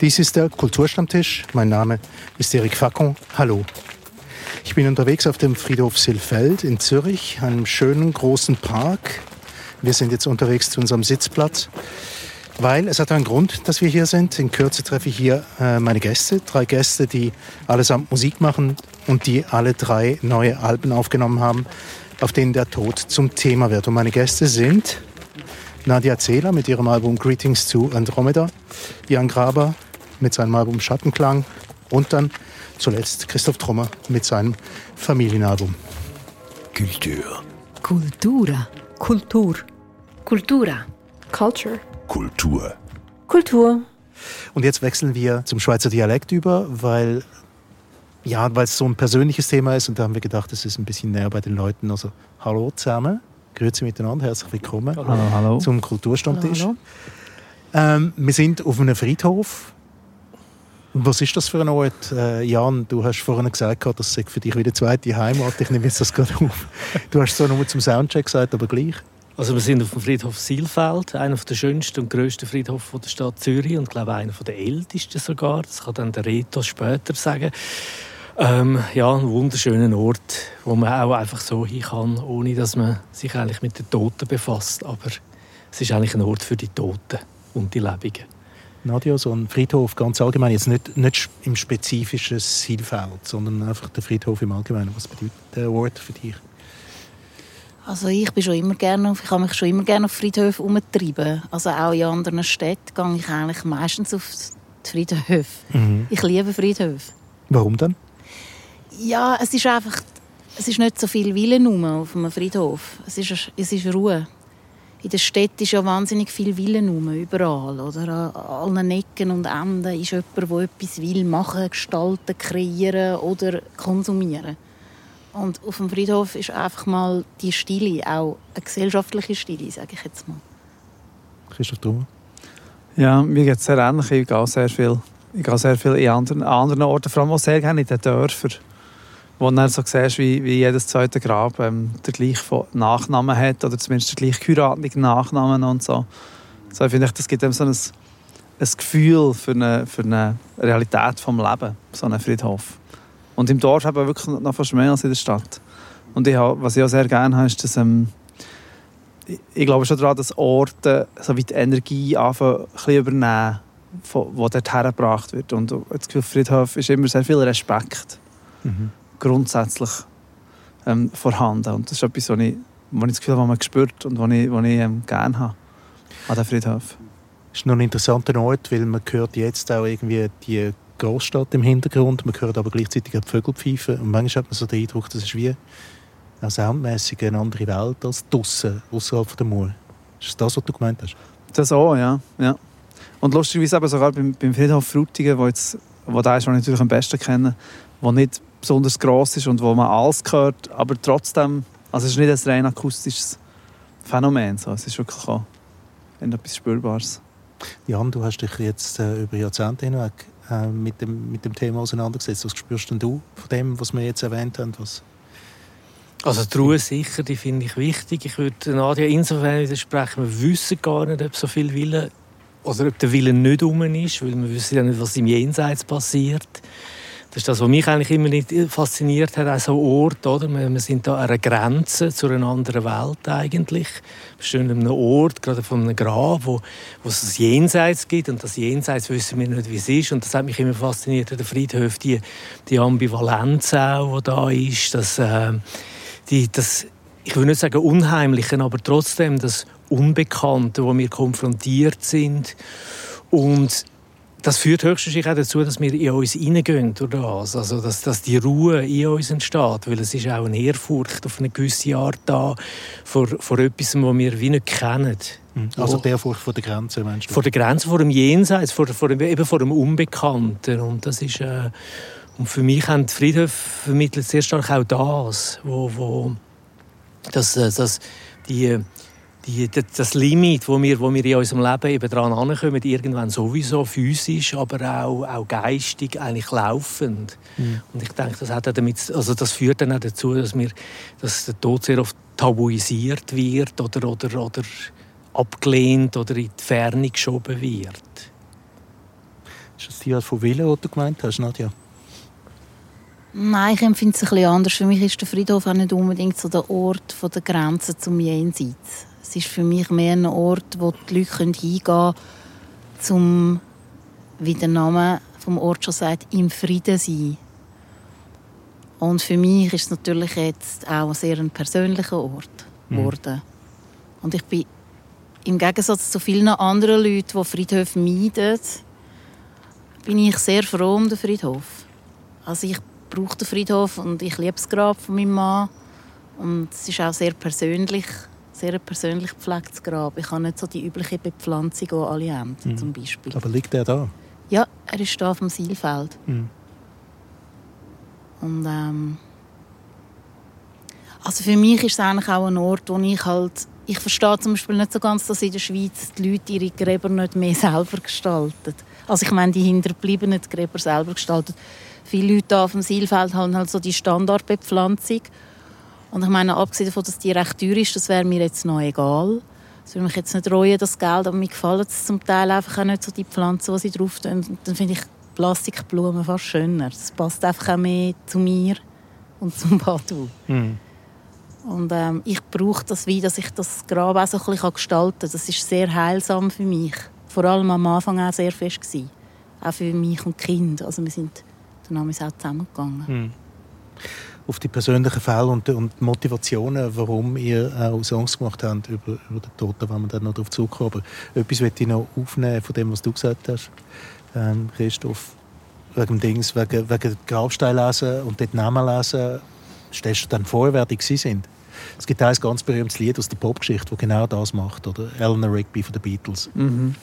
Dies ist der Kulturstammtisch. Mein Name ist Eric Facon. Hallo. Ich bin unterwegs auf dem Friedhof Silfeld in Zürich, einem schönen großen Park. Wir sind jetzt unterwegs zu unserem Sitzplatz, weil es hat einen Grund, dass wir hier sind. In Kürze treffe ich hier äh, meine Gäste, drei Gäste, die allesamt Musik machen und die alle drei neue Alben aufgenommen haben, auf denen der Tod zum Thema wird. Und meine Gäste sind Nadia Zehler mit ihrem Album Greetings to Andromeda, Jan Graber mit seinem Album Schattenklang und dann zuletzt Christoph Trommer mit seinem Familienalbum. Kultur. Kultura. Kultur. Kultura. Culture. Kultur. Kultur. Und jetzt wechseln wir zum Schweizer Dialekt über, weil ja, weil es so ein persönliches Thema ist und da haben wir gedacht, es ist ein bisschen näher bei den Leuten. Also hallo zusammen, grüezi miteinander, herzlich willkommen hallo, hallo. zum Kulturstammtisch. Hallo, Ähm, wir sind auf einem Friedhof. Was ist das für ein Ort? Äh, Jan, du hast vorhin gesagt, das sei für dich wieder zweite Heimat. Ich nehme jetzt das gerade auf. Du hast es zwar nur zum Soundcheck gesagt, aber gleich. Also wir sind auf dem Friedhof Silfeld, einer der schönsten und grössten Friedhöfe der Stadt Zürich und glaube einer der ältesten sogar. Das kann dann der Reto später sagen. Ähm, ja, ein wunderschöner Ort, wo man auch einfach so hin kann, ohne dass man sich eigentlich mit den Toten befasst. Aber es ist eigentlich ein Ort für die Toten und die Lebenden. Nadia, so ein Friedhof ganz allgemein, jetzt nicht, nicht im spezifischen Silfeld, sondern einfach der Friedhof im Allgemeinen. Was bedeutet der Ort für dich? Also ich bin schon immer gerne, auf- ich habe mich schon immer gerne auf Friedhöfen umgetrieben. Also auch in anderen Städten gehe ich eigentlich meistens auf die Friedhöfe. Ich liebe Friedhöfe. Warum denn? Ja, es ist einfach, es ist nicht so viel Willen rum auf einem Friedhof. Es ist, es ist Ruhe. In der Stadt ist ja wahnsinnig viel Willen rum, überall. Oder an allen Ecken und Enden ist jemand, der etwas will machen, gestalten, kreieren oder konsumieren. Und auf dem Friedhof ist einfach mal die Stille, auch eine gesellschaftliche Stille, sage ich jetzt mal. Christoph Trummer? Ja, mir geht es sehr ähnlich. Ich gehe sehr viel, ich gehe sehr viel in anderen, an anderen Orten, vor allem auch sehr gerne in den Dörfern, wo du dann so siehst, wie, wie jedes zweite Grab ähm, der gleichen Nachnamen hat oder zumindest den gleich geheirateten Nachnamen und so. So finde ich, das gibt einem so ein, ein Gefühl für eine, für eine Realität vom Leben, so ein Friedhof. Und im Dorf eben wirklich noch fast mehr als in der Stadt. Und ich, was ich auch sehr gerne habe, ist, dass ähm, ich- glaube schon daran, dass Orte so wie die Energie anfangen, ein übernehmen, wo dort hergebracht wird. Und das Gefühl, Friedhof ist immer sehr viel Respekt grundsätzlich ähm, vorhanden. Und das ist etwas, was ich, was ich das Gefühl habe, was man spürt und was ich, was ich ähm, gerne habe an den Friedhof. ist noch ein interessanter Ort, weil man hört jetzt auch irgendwie die Großstadt im Hintergrund, man hört aber gleichzeitig auch die Vögel pfeifen und manchmal hat man so den Eindruck, das ist wie auch soundmässig eine andere Welt als draussen, außerhalb der Mauer. Ist das das, was du gemeint hast? Das auch, ja. ja. Und lustigerweise eben sogar beim, beim Friedhof Frutigen, wo, jetzt, wo der ist, den ich natürlich am besten kenne, wo nicht besonders gross ist und wo man alles hört, aber trotzdem, also es ist nicht ein rein akustisches Phänomen, so. es ist wirklich auch etwas Spürbares. Jan, du hast dich jetzt äh, über Jahrzehnte hinweg äh, mit, dem, mit dem Thema auseinandergesetzt. Was spürst denn du von dem, was wir jetzt erwähnt haben? Was Also die Ruhe sicher, die finde ich wichtig. Ich würde Nadia insofern widersprechen, wir wissen gar nicht, ob so viel Wille oder ob der Wille nicht um ist, weil wir wissen ja nicht, was im Jenseits passiert. Das ist das, was mich eigentlich immer fasziniert hat, auch so Ort, oder? Wir, sind da an einer Grenze zu einer anderen Welt eigentlich. Wir stehen an einem Ort, gerade von einem Grab, wo, wo es das Jenseits gibt und das Jenseits wissen wir nicht, wie es ist und das hat mich immer fasziniert, den Friedhof, die, die Ambivalenz auch, die da ist, das, äh, die, das, ich will nicht sagen Unheimliche, aber trotzdem das Unbekannte, wo wir konfrontiert sind. Und das führt höchstwahrscheinlich auch dazu, dass wir in uns hineingehen durch das. Also, dass, dass die Ruhe in uns entsteht. Weil es ist auch eine Ehrfurcht auf eine gewisse Art da vor, vor etwas, was wir wie nicht kennen. Also Wo- der Furcht vor der Grenze, meinst du? vor der Grenze, vor dem Jenseits, vor, vor, dem, eben vor dem Unbekannten. Und das ist, äh, und für mich haben die Friedhöfe vermittelt sehr stark auch das, wo, wo das, äh, das, die, die, das- das Limit, wo wir, wo wir in unserem Leben eben dran ankommen, irgendwann sowieso physisch, aber auch, auch geistig, eigentlich laufend. Und ich denke, das, hat damit, also das führt dann auch dazu, dass, wir, dass der Tod sehr oft tabuisiert wird oder, oder, oder abgelehnt oder in die Ferne geschoben wird. Ist das die Art von Wille, die du gemeint hast, Nadja? Nein, ich empfinde es ein bisschen anders. Für mich ist der Friedhof auch nicht unbedingt so der Ort von der Grenze zum Jenseits. Es ist für mich mehr ein Ort, wo die Leute hingehen können, um, wie der Name vom Ort schon sagt, im Frieden zu sein. Und für mich ist es natürlich jetzt auch sehr ein persönlicher Ort mhm. geworden. Mhm. Und ich bin im Gegensatz zu vielen anderen Leuten, die Friedhöfe meiden, bin ich sehr froh um den Friedhof. Also ich brauche den Friedhof und ich liebe das Grab von meinem Mann. Und es ist auch sehr persönlich, sehr persönlich gepflegtes Grab. Ich habe nicht so die übliche Bepflanzung, die alle haben, mhm. zum Beispiel. Aber liegt er da? Ja, er ist da auf dem Sielfeld. Mhm. Und ähm, also für mich ist es eigentlich auch ein Ort, wo ich halt ich verstehe zum Beispiel nicht so ganz, dass in der Schweiz die Leute ihre Gräber nicht mehr selber gestalten. Also ich meine, die hinterbliebenen Gräber selber gestalten. Viele Leute auf dem Sielfeld haben halt so die Standardbepflanzung. Und ich meine, abgesehen davon, dass die recht teuer ist, das wäre mir jetzt noch egal. Das würde mich jetzt nicht reuen, das Geld, aber mir gefallen es zum Teil einfach auch nicht so die Pflanzen, die sie drauf tun. Dann finde ich Plastikblumen fast schöner. Das passt einfach auch mehr zu mir und zum Badu. Mhm. Und ähm, ich brauche das wie, dass ich das Grab auch so ein bisschen gestalten kann. Das ist sehr heilsam für mich. Vor allem am Anfang auch sehr fest gewesen. Auch für mich und Kinder. Also wir sind dann auch zusammengegangen. Hm. Auf die persönlichen Fälle und, und Motivationen, warum ihr auch Songs gemacht habt über, über den da wollen wir dann noch darauf zurückkommen. Aber etwas möchte ich noch aufnehmen von dem, was du gesagt hast, ähm, Christoph. Wegen Dings, wegen, wegen Grabstein lesen und dort Namen lesen, stellst du dann vor, wer die sind? Es gibt ein ganz berühmtes Lied aus der Popgeschichte, das genau das macht, oder? Eleanor Rigby von den Beatles. Mhm.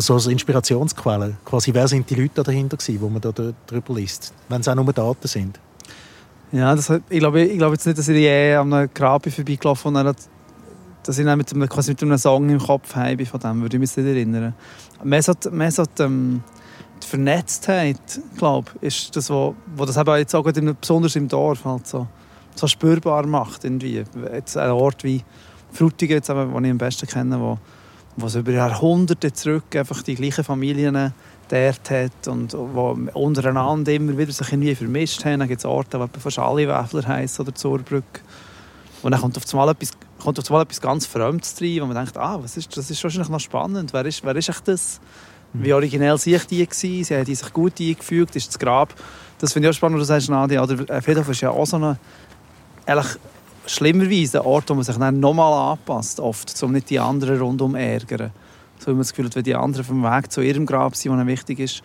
Also als Inspirationsquelle. Quasi, wer sind die Leute dahinter gewesen, wo man da drüber liest, wenn es auch nur Daten sind? Ja, das, ich, glaube, ich glaube jetzt nicht, dass ich je an einem Grab vorbeigelaufen bin, dass ich mit einem, quasi mit einem Song im Kopf habe von dem, würde ich mich nicht erinnern. Mehr so, mehr so die, ähm, die Vernetztheit, glaube ist das, wo das eben jetzt auch besonders im Dorf halt so so spürbar macht. Irgendwie. Jetzt ein Ort wie Frutigen, den ich am besten kenne, wo, wo es über Jahrhunderte zurück einfach die gleichen Familien dort hat und wo untereinander immer wieder sich irgendwie vermischt haben. Dann gibt es Orte, die fast alle Wäfler heißen oder Zurbrück. Und dann kommt auf einmal etwas, kommt auf einmal etwas ganz Fremdes rein, wo man denkt, ah, was ist, das ist wahrscheinlich noch spannend. Wer ist, wer ist echt das? Wie originell sich die gewesen? Sie haben sich gut eingefügt. Ist das Grab das finde ich auch spannend, was du sagst, Nadia. Oder Friedhof ist ja auch so eine eigentlich schlimmerweise ein Ort, wo man sich dann nochmal anpasst, oft, um nicht die anderen rundum zu ärgern. So wie man das Gefühl hat, wenn die anderen vom Weg zu ihrem Grab sind, was wichtig ist,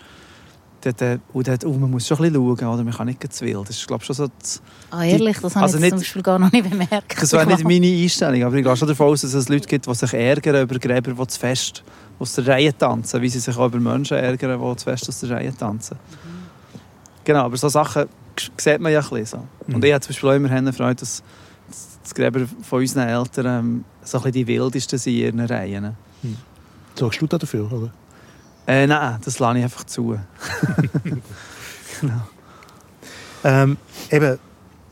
dort, äh, und dort, oh, man muss schon ein bisschen schauen, oder man kann nicht zu wild. Das ist, glaube schon so das, Ah, ehrlich? Das habe also ich nicht, zum Beispiel gar noch nicht bemerkt. Das wäre nicht meine Einstellung, aber ich gehe schon davon aus, dass es Leute gibt, die sich ärgern über Gräber, die zu fest aus der Reihe tanzen, wie sie sich auch über Menschen ärgern, die zu fest aus der Reihe tanzen. Mhm. Genau, aber so Sachen sieht man ja ein bisschen so. Und mhm. ich habe zum Beispiel auch immer Freude, dass das Gräber von unseren Eltern ähm, so ein bisschen die wildesten sind in ihren Reihen. Mhm. Sorgst du da dafür, oder? Äh, nein, das lasse ich einfach zu. genau. Ähm, eben,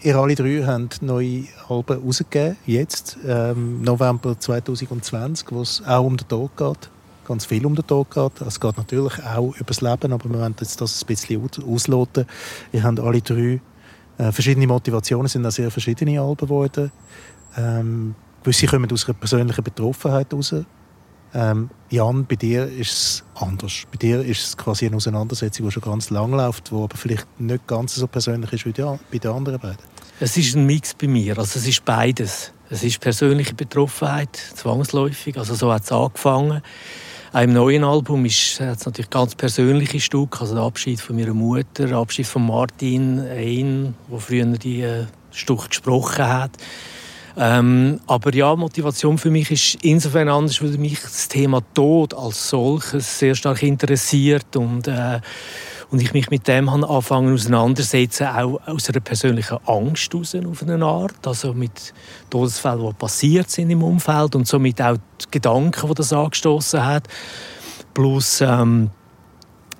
ihr alle drei habt neue Alben rausgegeben, jetzt, ähm, November 2020, wo es auch um den Tod geht ganz viel um den Tod geht. Es geht natürlich auch über das Leben, aber wir wollen jetzt das ein bisschen ausloten. Wir haben alle drei äh, verschiedene Motivationen, sind auch sehr verschiedene Alben geworden. Ähm, gewisse kommen aus einer persönlichen Betroffenheit heraus. Ähm, Jan, bei dir ist es anders. Bei dir ist es quasi eine Auseinandersetzung, die schon ganz lang läuft, die aber vielleicht nicht ganz so persönlich ist wie die, bei den anderen beiden. Es ist ein Mix bei mir. Also es ist beides. Es ist persönliche Betroffenheit, zwangsläufig. Also so hat es angefangen. Im neuen Album ist es natürlich ganz persönliche Stück, also der Abschied von meiner Mutter, der Abschied von Martin Ein, der früher die äh, Stück gesprochen hat. Ähm, aber ja, Motivation für mich ist insofern anders, weil mich das Thema Tod als solches sehr stark interessiert und äh, und ich mich mit dem anfangen auseinandersetzen, auch aus einer persönlichen Angst heraus, auf eine Art. Also mit Todesfällen, die passiert sind im Umfeld und somit auch die Gedanken, die das angestoßen hat. Plus ähm,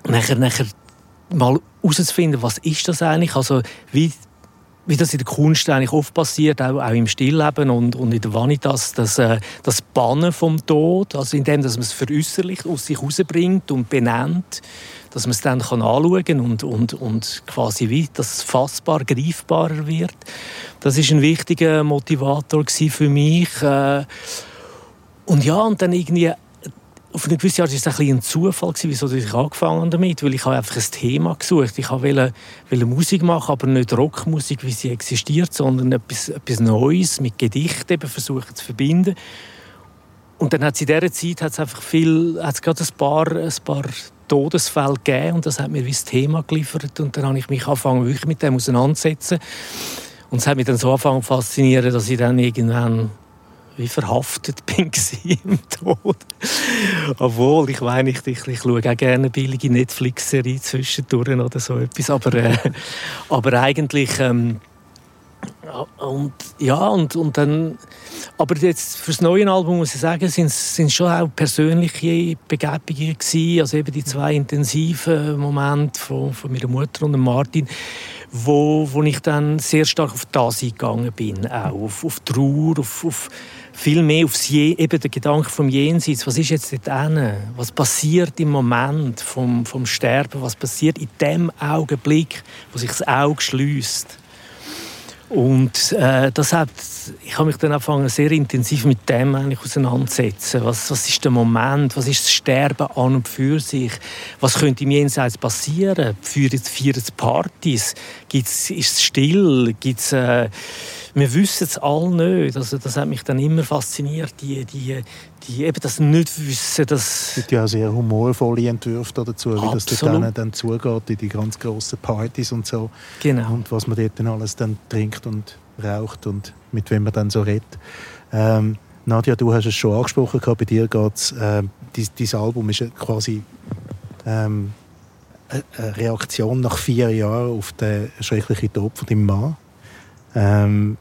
nachher, nachher mal herauszufinden, was ist das eigentlich? Also wie wie das in der Kunst eigentlich oft passiert, auch, auch im Stillleben und, und in der Vanitas, dass, äh, das Bannen vom Tod, also indem dass man es veräußerlicht, aus sich herausbringt und benennt, dass man es dann kann anschauen und, und, und quasi wie das fassbar, greifbarer wird. Das ist ein wichtiger Motivator für mich. Äh, und ja, und dann irgendwie auf eine gewisse Art war es ein, ein Zufall, wieso ich angefangen damit, weil ich habe einfach ein Thema gesucht. Ich wollte, wollte Musik machen, aber nicht Rockmusik, wie sie existiert, sondern etwas, etwas Neues mit Gedichten eben versuchen zu verbinden. Und dann hat es in dieser Zeit hat's einfach viel, hat's gerade ein paar, ein paar Todesfälle gegeben und das hat mir wie das Thema geliefert und dann habe ich mich angefangen, wirklich mit dem auseinanderzusetzen. Und es hat mich dann so angefangen faszinieren, dass ich dann irgendwann wie verhaftet bin im Tod. Obwohl, ich meine, ich, ich, ich schaue auch gerne billige Netflix-Serie zwischendurch oder so etwas, aber, äh, aber eigentlich... Ähm, und ja, und, und dann, aber jetzt fürs neue Album muss ich sagen, sind es schon auch persönliche Begebungen gewesen, also eben die zwei intensiven Momente von, von meiner Mutter und Martin, wo, wo ich dann sehr stark auf das eingegangen bin, auch auf, auf Trauer, auf, auf viel mehr aufs Je eben der Gedanke vom Jenseits. Was ist jetzt dort hin? Was passiert im Moment vom, vom Sterben? Was passiert in dem Augenblick, wo sich das Auge schließt? Und äh, das hat, ich habe mich dann angefangen, sehr intensiv mit dem eigentlich auseinanderzusetzen. Was, was ist der Moment? Was ist das Sterben an und für sich? Was könnte im Jenseits passieren? Es Partys? Gibt's, ist es still? Gibt's, äh, wir wissen es alle nicht. Also das hat mich dann immer fasziniert, die, die, die eben das Nichtwissen. Das es gibt ja auch sehr humorvolle Entwürfe dazu, wie das dort dann zugeht, in die ganz grossen Partys und so. Genau. Und was man dort dann alles dann trinkt und raucht und mit wem man dann so redet. Ähm, Nadja, du hast es schon angesprochen, bei dir geht es, äh, dein, Album ist quasi ähm, eine Reaktion nach vier Jahren auf den schrecklichen Tod von deinem Mann. Ähm,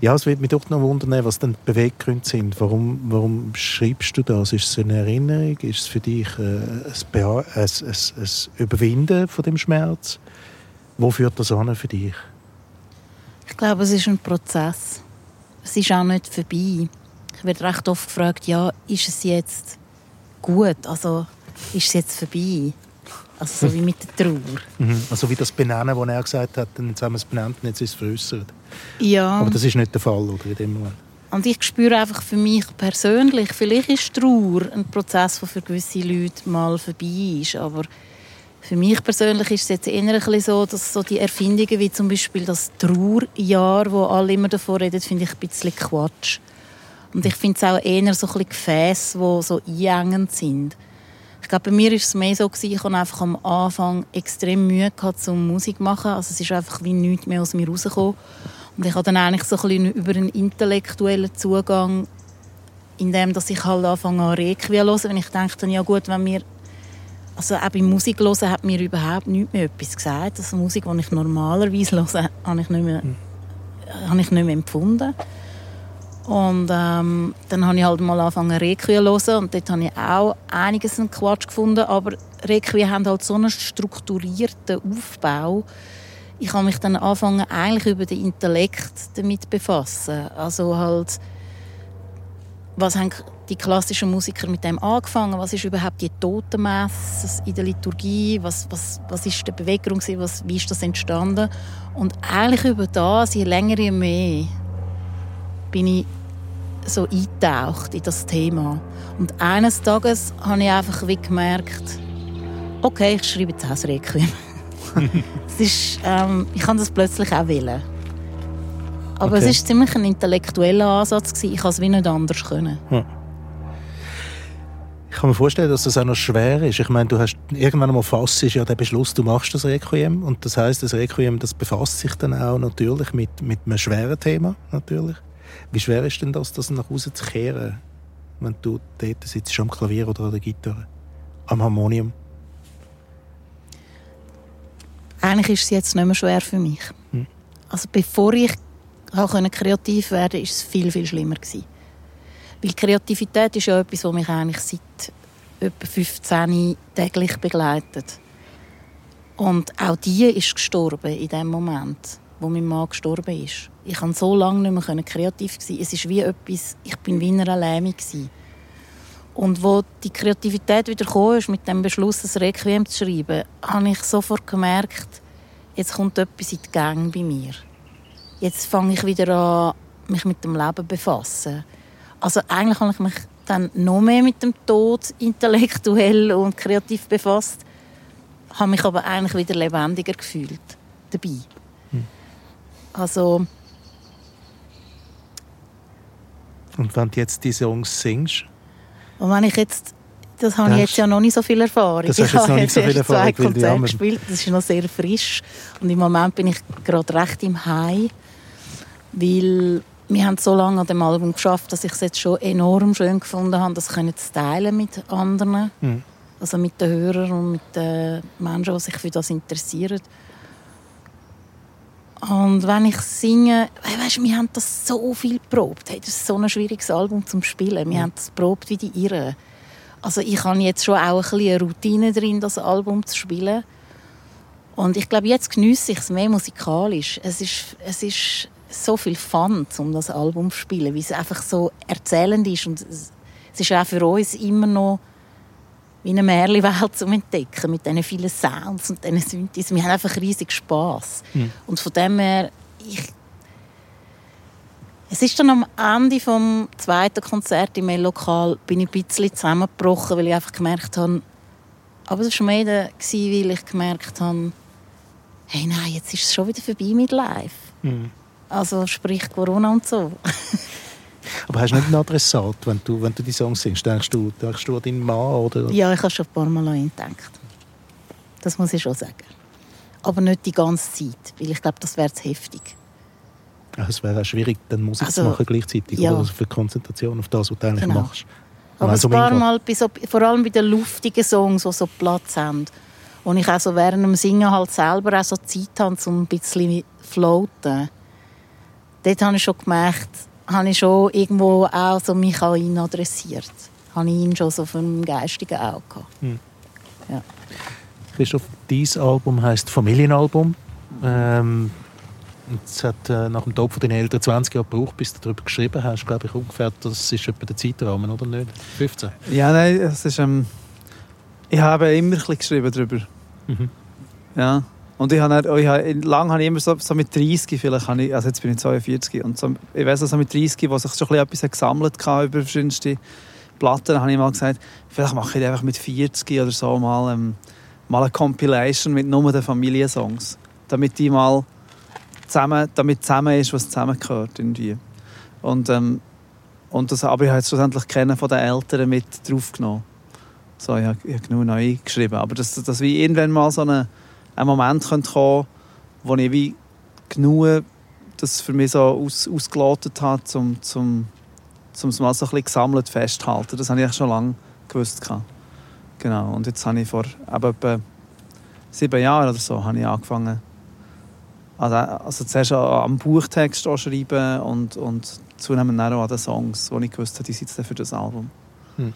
ja, es würde mich doch noch wundern, was denn die Beweggründe sind. Warum, warum schreibst du das? Ist es eine Erinnerung? Ist es für dich äh, ein, ein, ein, ein Überwinden von dem Schmerz? Wo führt das an für dich? Ich glaube, es ist ein Prozess. Es ist auch nicht vorbei. Ich werde recht oft gefragt, ja, ist es jetzt gut? Also, ist es jetzt vorbei? Also so wie mit der Trauer. Mhm. Also wie das Benennen, das er gesagt hat, dann haben wir es benannt und jetzt ist es veräußert. Ja. Aber das ist nicht der Fall, oder, in dem Moment? Und ich spüre einfach für mich persönlich, vielleicht ist Trauer ein Prozess, der für gewisse Leute mal vorbei ist, aber für mich persönlich ist es jetzt eher ein bisschen so, dass so die Erfindungen wie zum Beispiel das Trauerjahr, wo alle immer davon reden, finde ich ein bisschen Quatsch. Und ich finde es auch eher so ein bisschen Gefäße, die so einengend sind. Ich glaube, bei mir war es mehr so, gewesen, ich hatte einfach am Anfang extrem Mühe gehabt, zum Musik zu machen. Also es ist einfach wie nichts mehr aus mir rausgekommen. Und ich habe dann eigentlich so ein bisschen über einen intellektuellen Zugang, indem dass ich halt anfange an Requiem zu hören, wenn ich denke, ja gut, wenn mir also auch beim Musik hören hat mir überhaupt nichts mehr etwas gesagt. Also Musik, die ich normalerweise höre, habe ich nicht mehr, mhm. habe ich nicht mehr empfunden. Und ähm, dann habe ich halt mal angefangen Requiem zu hören und dort habe ich auch einiges an Quatsch gefunden, aber Requiem haben halt so einen strukturierten Aufbau. Ich habe mich dann angefangen eigentlich über den Intellekt damit befassen. Also halt, was haben die klassischen Musiker mit dem angefangen? Was ist überhaupt die Totenmesse in der Liturgie? Was, was, was ist die Bewegung? Was, wie ist das entstanden? Und eigentlich über das, je länger, je mehr, bin ich so eingetaucht in das Thema. Und eines Tages habe ich einfach wie gemerkt, okay, ich schreibe jetzt auch Requiem. es ist, ähm, ich kann das plötzlich auch wählen. Aber okay. es war ziemlich ein intellektueller Ansatz. Gewesen. Ich konnte es wie nicht anders können. Hm. Ich kann mir vorstellen, dass das auch noch schwer ist. Ich meine, du hast irgendwann einmal fasst ja der Beschluss, du machst das Requiem und das heißt, das Requiem, das befasst sich dann auch natürlich mit, mit einem schweren Thema natürlich. Wie schwer ist denn das, das nach Hause zu kehren, wenn du dort sitzt, am Klavier oder an der Gitarre, am Harmonium? Eigentlich ist es jetzt nicht mehr schwer für mich. Hm. Also bevor ich kreativ werden konnte, war es viel, viel schlimmer. Gewesen. Weil Kreativität ist ja etwas, was mich eigentlich seit etwa 15 täglich begleitet. Und auch die ist gestorben in dem Moment. wo mein Mann gestorben ist. Ich konnte so lange nicht mehr kreativ sein. Es ist wie etwas, ich bin wie in einer Lähmung gewesen. Und wo die Kreativität wieder kam, ist, mit dem Beschluss, ein Requiem zu schreiben, habe ich sofort gemerkt, jetzt kommt etwas in die Gang bei mir. Jetzt fange ich wieder an, mich mit dem Leben zu befassen. Also eigentlich habe ich mich dann noch mehr mit dem Tod intellektuell und kreativ befasst, habe mich aber eigentlich wieder lebendiger gefühlt dabei. Hm. Also und wenn du jetzt diese Songs singst, und wenn ich jetzt, das habe das ich jetzt ja noch nicht so viel Erfahrung. Das ich habe jetzt so viel Erfahrung, zwei Konzerte gespielt, das ist noch sehr frisch. Und im Moment bin ich gerade recht im High, weil wir haben so lange an dem Album geschafft, dass ich es jetzt schon enorm schön gefunden habe, das können zu teilen mit anderen, mhm. also mit den Hörern und mit den Menschen, die sich für das interessieren. Und wenn ich singe, weißt, wir haben das so viel geprobt. Hey, das ist so ein schwieriges Album zum Spielen. Wir haben das geprobt wie die Irren. Also ich habe jetzt schon auch ein bisschen eine Routine drin, das Album zu spielen. Und ich glaube, jetzt genieße ich es mehr musikalisch. Es ist, es ist so viel Fun, um das Album zu spielen, weil es einfach so erzählend ist. Und es ist auch für uns immer noch wie eine Märchenwelt zu entdecken mit diesen vielen Sounds und diesen Synthes. Wir haben einfach riesig Spass. Mhm. Und von dem her, ich es ist dann am Ende vom zweiten Konzert im Lokal bin ich ein bisschen zusammengebrochen, weil ich einfach gemerkt habe, aber das war mehr, weil ich gemerkt habe, hey nein, jetzt ist es schon wieder vorbei mit Live. Mhm. Also sprich Corona und so. Aber hast du nicht einen Adressat, wenn du, wenn du die Songs singst? Denkst du, denkst du an deinen Mann? Oder? Ja, ich habe schon ein paar Mal an ihn gedacht. Das muss ich schon sagen. Aber nicht die ganze Zeit, weil ich glaube, das wäre zu heftig. Ja, es wäre auch schwierig, dann Musik also, zu machen gleichzeitig. Ja. Oder? Also für Konzentration auf das, was du eigentlich genau. machst. Aber also ein paar Mal, vor allem bei den luftigen Songs, die so Platz haben, wo ich auch so während dem Singen halt selber auch so Zeit habe, um ein bisschen floaten. Dort habe ich schon gemerkt, habe ich schon irgendwo auch so mich an ihn adressiert. Habe ich ihn schon so vom geistigen Auge gehabt. Hm. Ja. Christoph, dieses Album heisst Familienalbum. Ähm, es hat äh, nach dem Tod von deinen Eltern 20 Jahre gebraucht, bis du darüber geschrieben hast. Glaube ich ungefähr, das ist etwa der Zeitrahmen, oder nicht? 15? Ja, nein, es ist, ähm, ich habe immer ein bisschen geschrieben darüber. Mhm. Ja. Und ich habe, ich habe, lange habe ich immer so, so mit 30 vielleicht, habe ich, also jetzt bin ich 42 und so, ich weiß also mit 30, wo sich schon etwas gesammelt hatte über verschiedenste Platten, habe ich mal gesagt, vielleicht mache ich einfach mit 40 oder so mal, ähm, mal eine Compilation mit nur den Familiensongs, damit die mal zusammen, damit zusammen ist, was zusammengehört irgendwie. Und, ähm, und das, aber ich habe jetzt schlussendlich kennen von den Eltern mit draufgenommen. So, ich habe, ich habe genug neu geschrieben, aber dass das wie irgendwann mal so eine ein Moment kommen könnte, wo ich wie genug das für mich so aus, ausgelotet habe, um, um, um es mal so ein bisschen gesammelt festzuhalten. Das habe ich schon lange gewusst. Genau. Und jetzt habe ich vor etwa sieben Jahren oder so habe ich angefangen, also, also zuerst am Buchtext schreiben und, und zunehmend auch an den Songs, wo ich gewusst habe, die sind für das Album. Hm.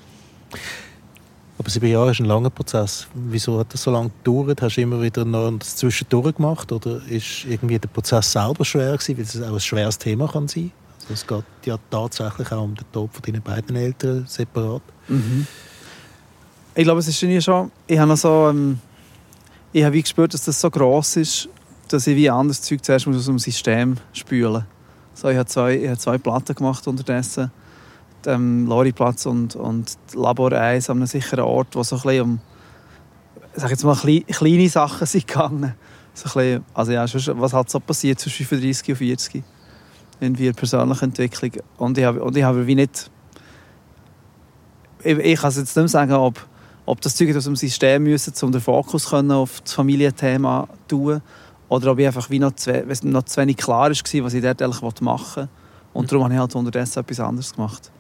Aber sieben Jahre ist ein langer Prozess. Wieso hat das so lange gedauert? Hast du immer wieder noch das Zwischendurch gemacht? Oder ist irgendwie der Prozess selber schwer gewesen, weil es auch ein schweres Thema kann sein also Es geht ja tatsächlich auch um den Tod von deinen beiden Eltern separat. Mhm. Ich glaube, es ist irgendwie schon... Ich habe so... Ähm, ich habe wie gespürt, dass das so gross ist, dass ich wie anderes Zeug zuerst aus dem System spülen muss. So, ich habe zwei, ich habe zwei Platten gemacht unterdessen ähm, Loriplatz und, und Labor 1 an einem sicheren Ort, wo so ein bisschen um sag jetzt mal, kleine Sachen sind gegangen. So ein bisschen, also ja, was hat so passiert zwischen 35 und 40? In der persönlichen Entwicklung. Und ich habe, und ich habe wie nicht... Ich, ich kann jetzt nicht mehr sagen, ob, ob das Zeug aus dem System müssen, um den Fokus können auf das Familienthema zu tun oder ob ich einfach wie noch zu, noch zu wenig klar war, was ich dort eigentlich machen will. Und darum habe ich halt unterdessen etwas anderes gemacht.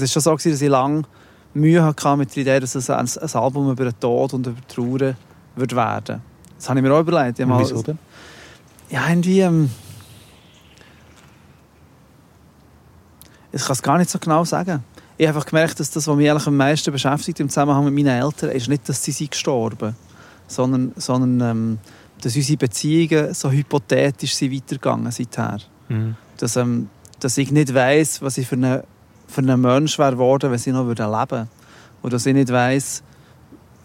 Es war schon so, dass ich lange Mühe hatte mit der Idee, dass es ein, ein Album über den Tod und über die Trauer wird werden Das habe ich mir auch überlegt. Mal, wieso denn? Ja, irgendwie... Ähm, ich kann es gar nicht so genau sagen. Ich habe einfach gemerkt, dass das, was mich eigentlich am meisten beschäftigt im Zusammenhang mit meinen Eltern, ist nicht, dass sie sind gestorben sondern, sondern ähm, dass unsere Beziehungen so hypothetisch sind weitergegangen seither. Mhm. Dass, ähm, dass ich nicht weiß, was ich für einen für einen Mensch wäre geworden, wenn sie noch leben würde. Und dass ich nicht weiß,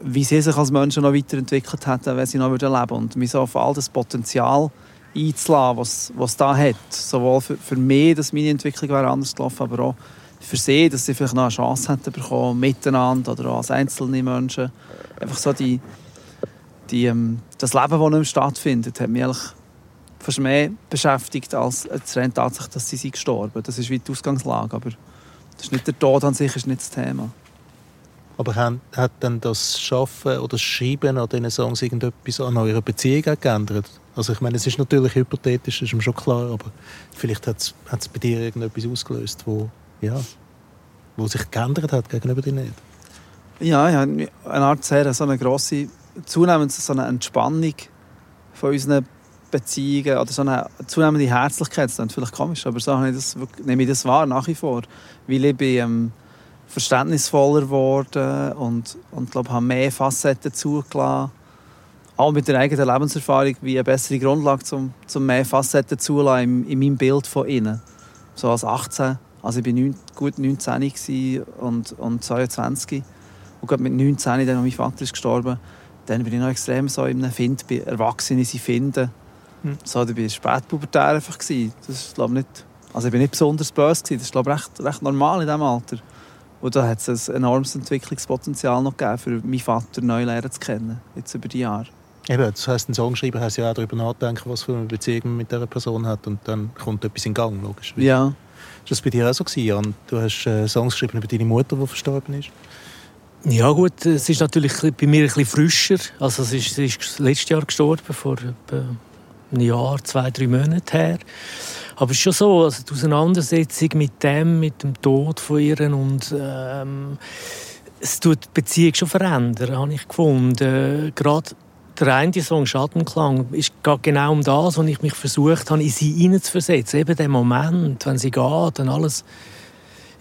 wie sie sich als Menschen noch weiterentwickelt hätten, wenn sie noch leben würden. Und mich so auf all das Potenzial einzulassen, was, was da hat. Sowohl für, für mich, dass meine Entwicklung wäre anders gelaufen, aber auch für sie, dass sie vielleicht noch eine Chance hätten bekommen, miteinander oder auch als einzelne Menschen. Einfach so die, die, ähm, das Leben, das nicht mehr stattfindet, hat mich eigentlich fast mehr beschäftigt als reine Tatsache, dass sie gestorben sind. Das ist wie die Ausgangslage, aber das ist nicht der Tod an sich ist nicht das Thema. Aber hat, dann das Schaffen oder das Schreiben an diesen Songs irgendetwas an eurer Beziehung geändert? Also ich meine, es ist natürlich hypothetisch, das ist mir schon klar, aber vielleicht hat es bei dir irgendetwas ausgelöst, wo, ja, wo sich geändert hat gegenüber dir nicht? Ja, ja eine Art sehr so eine grosse, zunehmend so eine Entspannung von unseren Beziehungen oder so eine zunehmende Herzlichkeit. Das ist vielleicht komisch, aber so ich das, nehme ich das wahr nach wie vor. Weil ich bin ähm, verständnisvoller geworden und, und glaube, habe mehr Facetten zugelassen. Auch mit der eigenen Lebenserfahrung wie eine bessere Grundlage, um, um mehr Facetten zulassen in, in meinem Bild von innen. So als 18, also ich war gut 19 und, und 22 und gerade mit 19, dann mein Vater ist gestorben, dann bin ich noch extrem so in einem Find, bei Erwachsenen sie finden hm. So, ich war spätpubertär einfach. Das ist, glaube nicht, also ich bin nicht besonders böse. Das ist glaube recht, recht normal in diesem Alter. Und da hat es ein enormes Entwicklungspotenzial noch gegeben, für meinen Vater neu lernen zu kennen, jetzt über die Jahre. Eben, das heisst, ein Songschreiber hat ja auch darüber nachdenken, was für eine Beziehung man mit dieser Person hat und dann kommt etwas in Gang, logisch. Ja. Ist das bei dir auch so gewesen, Jan? Du hast äh, Songs geschrieben über deine Mutter, die verstorben ist? Ja gut, es ist natürlich bei mir ein bisschen frischer. Also es ist, sie ist letztes Jahr gestorben, vor etwa ein Jahr, zwei, drei Monate her. Aber es ist schon so, also die Auseinandersetzung mit dem, mit dem Tod von ihr und ähm, es tut die Beziehung schon verändern, habe ich gefunden. Gerade der eine Song «Schattenklang» ist genau um das, was ich mich versucht habe, in sie hineinzuversetzen. Eben der Moment, wenn sie geht und alles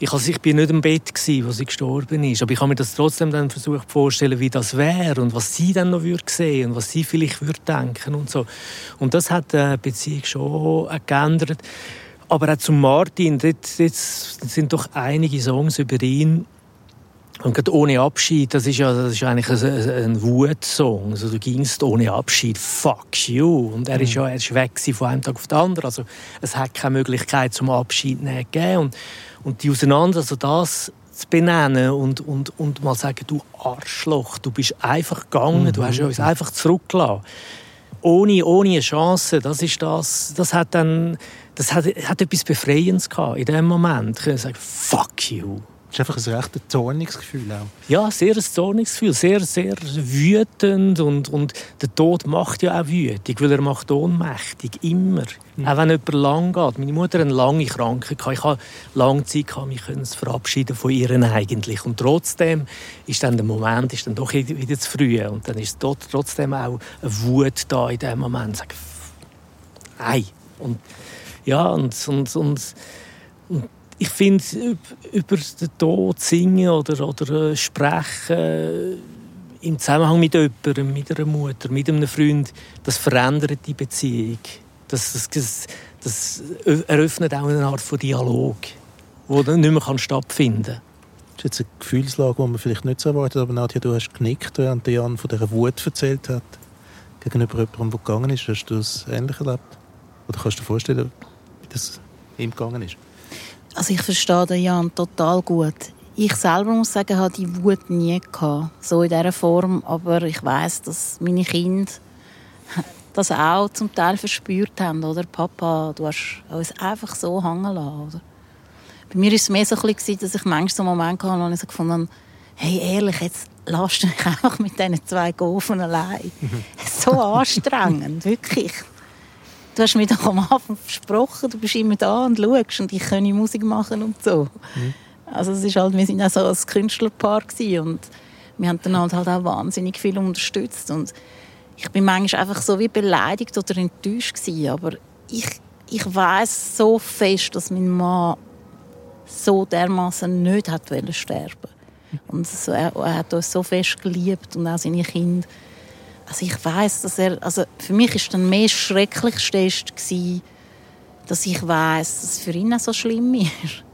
ich, also ich bin nicht im Bett gewesen, als sie gestorben ist, aber ich habe mir das trotzdem dann versucht vorzustellen, wie das wäre und was sie dann noch würde sehen und was sie vielleicht würde denken und so. Und das hat die Beziehung schon geändert. Aber auch zu Martin, dort sind doch einige Songs über ihn, und gerade ohne Abschied, das ist ja das ist eigentlich ein, ein Wutsong. Also du gingst ohne Abschied, fuck you. Und er ist mhm. ja er ist weg von einem Tag auf den anderen. Also es hat keine Möglichkeit zum Abschied nehmen gegeben. Und, und die auseinander, also das zu benennen und, und, und mal sagen, du Arschloch, du bist einfach gegangen, mhm. du hast uns einfach zurückgelassen. Ohne, ohne eine Chance, das ist das, das hat dann, das hat, hat etwas Befreiendes gehabt in dem Moment. Ich sagen, fuck you. Das ist einfach ein recht zorniges Gefühl auch. Ja, sehr ein zorniges Gefühl. Sehr, sehr wütend. Und, und der Tod macht ja auch wütig, weil er macht ohnmächtig. Immer. Mhm. Auch wenn jemand lang geht. Meine Mutter hatte eine lange Krankheit. Ich hatte lange Zeit, mich verabschieden von ihr eigentlich. Und trotzdem ist dann der Moment ist dann doch wieder zu früh. Und dann ist trotzdem auch eine Wut da in dem Moment. Sagen, Ei. Und ja, und, und, und, und ich finde, über den Tod singen oder, oder äh, sprechen äh, im Zusammenhang mit jemandem, mit einer Mutter, mit einem Freund, das verändert die Beziehung. Das, das, das eröffnet auch eine Art von Dialog, der nicht mehr stattfinden kann. Das ist jetzt eine Gefühlslage, die man vielleicht nicht so erwartet, aber Nadja, du hast genickt, während Jan von dieser Wut erzählt hat, gegenüber jemandem, der gegangen ist. Hast du das ähnlich erlebt? Oder kannst du dir vorstellen, wie das ihm gegangen ist? Also ich verstehe den Jan total gut. Ich selber muss sagen, habe die Wut nie gehabt, so in dieser Form. Aber ich weiß, dass meine Kinder das auch zum Teil verspürt haben. Oder Papa, du hast uns einfach so hängen lassen. Oder? Bei mir war es mehr so ein bisschen, dass ich manchmal so einen Moment hatte, wo ich so gefunden habe, hey, ehrlich, jetzt lass du mich einfach mit diesen zwei Gofen allein. so anstrengend, wirklich du hast mir doch am Anfang versprochen, du bist immer da und schaust und ich kann Musik machen und so. Mhm. Also es ist halt, wir sind auch so ein Künstlerpaar und wir haben dann halt, auch wahnsinnig viel unterstützt und ich bin manchmal einfach so wie beleidigt oder enttäuscht gewesen, aber ich, ich weiß so fest, dass mein Mann so dermaßen nicht hat sterben und so, er, er, hat uns so fest geliebt und auch seine Kinder also ich weiß, dass er, also für mich ist dann mehr Schrecklichste gewesen, dass ich weiß, dass es für ihn auch so schlimm ist.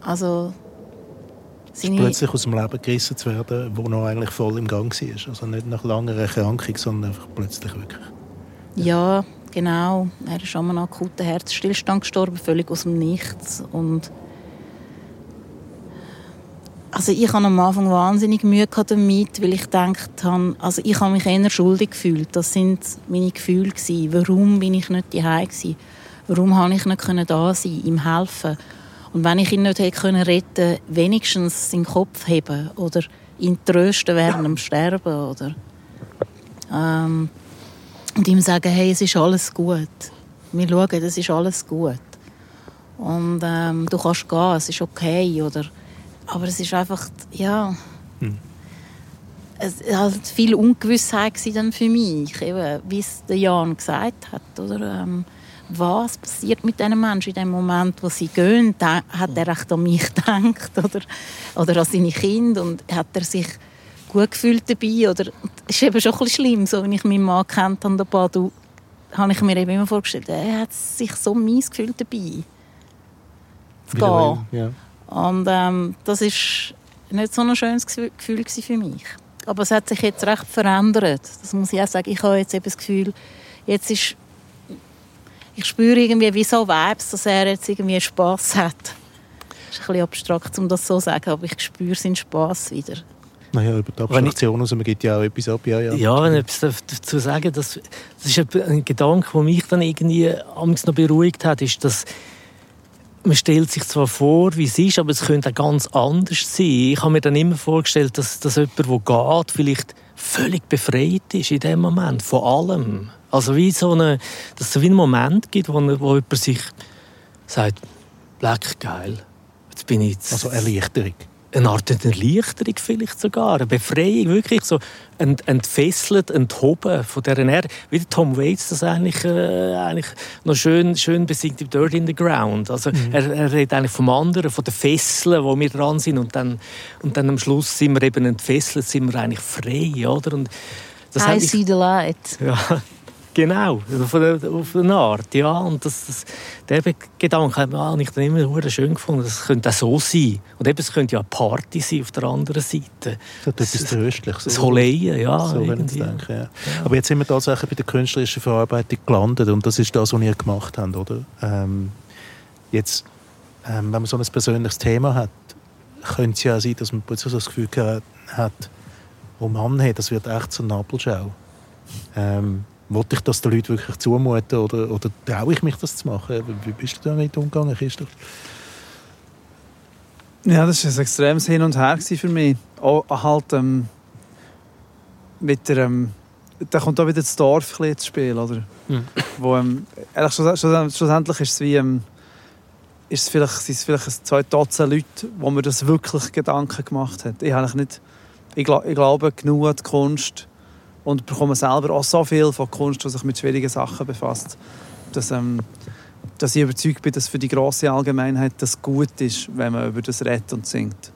Also seine, Plötzlich aus dem Leben gerissen zu werden, wo noch eigentlich voll im Gang war. Also nicht nach langer Erkrankung, sondern einfach plötzlich wirklich. ja, genau. Er ist an einem akuten Herzstillstand gestorben, völlig aus dem Nichts und also ich hatte am Anfang wahnsinnig Mühe damit, weil ich gedacht habe, also ich habe mich eher schuldig gefühlt. Das sind meine Gefühle gewesen. Warum bin ich nicht daheim? Warum habe ich nicht da sein, ihm helfen? Und wenn ich ihn nicht hätte können wenigstens seinen Kopf heben oder ihn trösten während dem Sterben oder ähm, und ihm sagen, hey, es ist alles gut. Wir schauen, es ist alles gut. Und ähm, du kannst gehen, es ist okay oder aber es ist einfach, ja... Es war halt viel Ungewissheit dann für mich, eben, wie es der Jan gesagt hat. Oder? Ähm, was passiert mit diesen Menschen in dem Moment, wo sie gehen? Hat er echt an mich gedacht oder, oder an seine Kinder? Und hat er sich gut gefühlt dabei? Oder, es ist eben schon ein bisschen schlimm, so wie ich meinen Mann kennt an der Badu, habe ich mir eben immer vorgestellt, er hat sich so mies gefühlt dabei. Zu gehen. Ja. Und ähm, das ist nicht so ein schönes Gefühl für mich. Aber es hat sich jetzt recht verändert. Das muss ich auch sagen. Ich habe jetzt eben das Gefühl, jetzt ist ich spüre irgendwie wie so Vibes, dass er jetzt irgendwie Spass hat. Das ist ein bisschen abstrakt, um das so zu sagen, aber ich spüre seinen Spass wieder. Naja, über die Abstraktion aus, man gibt ja auch etwas ab. Ja, ja. Ja, wenn ich etwas dazu sagen das, das ist ein- Gedanke, der mich dann irgendwie noch beruhigt hat, ist, dass man stellt sich zwar vor, wie es ist, aber es könnte auch ganz anders sein. Ich habe mir dann immer vorgestellt, dass, dass jemand, der geht, vielleicht völlig befreit ist in dem Moment, von allem. Also wie so eine, dass es so wie einen Moment gibt, wo, wo jemand sich sagt, leck geil, jetzt bin ich jetzt Also Erleichterung. Eine Art Erleichterung vielleicht sogar, eine Befreiung, wirklich so ent, entfesselt, enthoben von dieser Erde. Wie Tom Waits das eigentlich, äh, eigentlich noch schön, schön besingt im Dirt in the Ground. Also er, er redet eigentlich vom anderen, von den Fesseln, wo wir dran sind und dann, und dann am Schluss sind wir eben entfesselt, sind wir eigentlich frei, oder? Und das I see the light. ja, genau, auf eine, auf eine Art, ja. Und das, das, den Gedanken habe ich dann immer schön gefunden. Das könnte auch so sein. Und eben, es könnte ja eine Party sein auf der anderen Seite. Das hat etwas Tröstliches. Das Holeien, ja. so irgendwie. denke, ja. Aber jetzt sind wir tatsächlich bei der künstlerischen Verarbeitung gelandet und das ist das, was ihr gemacht habt, oder? Ähm, jetzt, ähm, wenn man so ein persönliches Thema hat, könnte es ja auch sein, dass man plötzlich so das Gefühl hat, oh Mann, hey, das wird echt so eine Nabelschau. Ähm, wollte ich das den Leuten wirklich zumuten oder, oder traue ich mich, das zu machen? Wie- Wie bist du damit umgegangen, Christoph? Ja, das war ein extremes Hin und Her für mich. Auch halt ähm, mit der... Ähm, da kommt auch wieder das Dorf ins Spiel, oder? Mhm. Wo, ähm, ehrlich, schluss- schluss- schlussendlich ist es wie... Ähm, ist es vielleicht, sind es vielleicht zwei Dutzend Leute, wo mir das wirklich Gedanken gemacht hat. Ich, habe nicht, ich, gla- ich glaube genug an die Kunst und bekomme selber auch so viel von Kunst, die sich mit schwierigen Sachen befasst, dass, ähm, dass ich überzeugt bin, dass für die grosse Allgemeinheit das gut ist, wenn man über das redet und singt.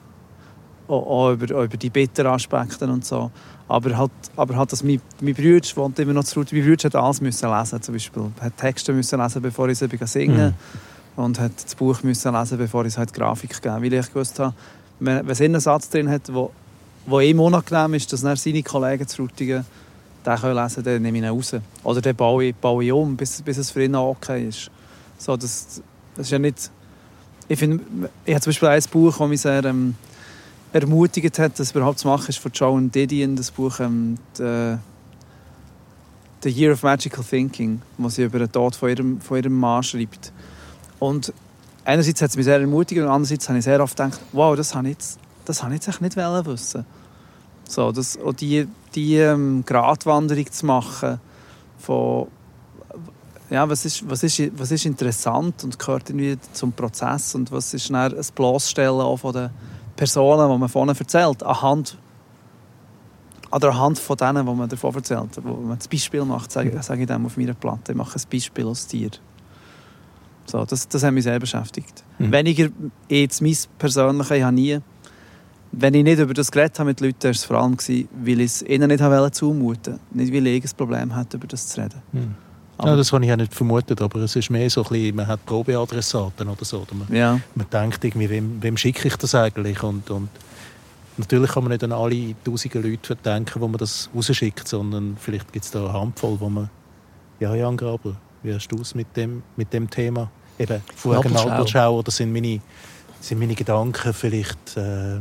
Auch, auch über, auch über die bitteren Aspekte und so. Aber halt, aber halt dass mein, mein Bruder wohnt immer noch zu Ruth. Mein Bruder hat alles müssen lesen, zum Beispiel. Er hat Texte müssen lesen, bevor ich sie singen Und hat das Buch müssen lesen, bevor ich es halt Grafik gegeben Weil ich gewusst habe, wenn, wenn es einen Satz drin hat, wo, wo ihm unangenehm ist, dass dann seine Kollegen zu Frutigen den können lesen können, dann nehme ich ihn raus. Oder dann baue ich, baue ich um, bis, bis es für ihn auch okay ist. So, das, das ist ja nicht... Ich finde, ich habe zum Beispiel ein Buch, das mich sehr ähm, ermutigt hat, das überhaupt zu machen, ist von Joan Didion, das Buch ähm, «The, The Year of Magical Thinking», wo sie über den Tod von ihrem, von ihrem Mann schreibt. Und einerseits hat es mich sehr ermutigt und andererseits habe ich sehr oft gedacht, wow, das habe ich jetzt, das habe ich jetzt echt nicht wollen wissen. So, das, auch die, die ähm, Gratwanderung zu machen von ja, was ist, was, ist, was ist interessant und gehört irgendwie zum Prozess und was ist dann ein Bloßstellen auch von den Personen, die man vorne erzählt, anhand oder anhand von denen, die man davon erzählt, wo man das Beispiel macht, sage, sage ich dem auf meiner Platte, ich mache ein Beispiel aus dir. So, das, das hat mich sehr beschäftigt. Mhm. Weniger jetzt mein persönliches, ich habe nie, wenn ich nicht über das geredet habe mit Leuten, war es vor allem, gewesen, weil ich es ihnen nicht habe zumuten Nicht, weil ich ein Problem hatte, über das zu reden. Hm. Ja, das habe ich ja nicht vermutet, aber es ist mehr so ein bisschen, man hat Probeadressaten oder so. Oder man, ja. man denkt irgendwie, wem, wem schicke ich das eigentlich? Und, und natürlich kann man nicht an alle tausende Leute denken, wo man das rausschickt, sondern vielleicht gibt es da eine Handvoll, wo man... Ja, Jan Graber, wie hast du es mit dem, mit dem Thema? Eben, vorher Nabelschau, oder sind meine, sind meine Gedanken vielleicht... Äh,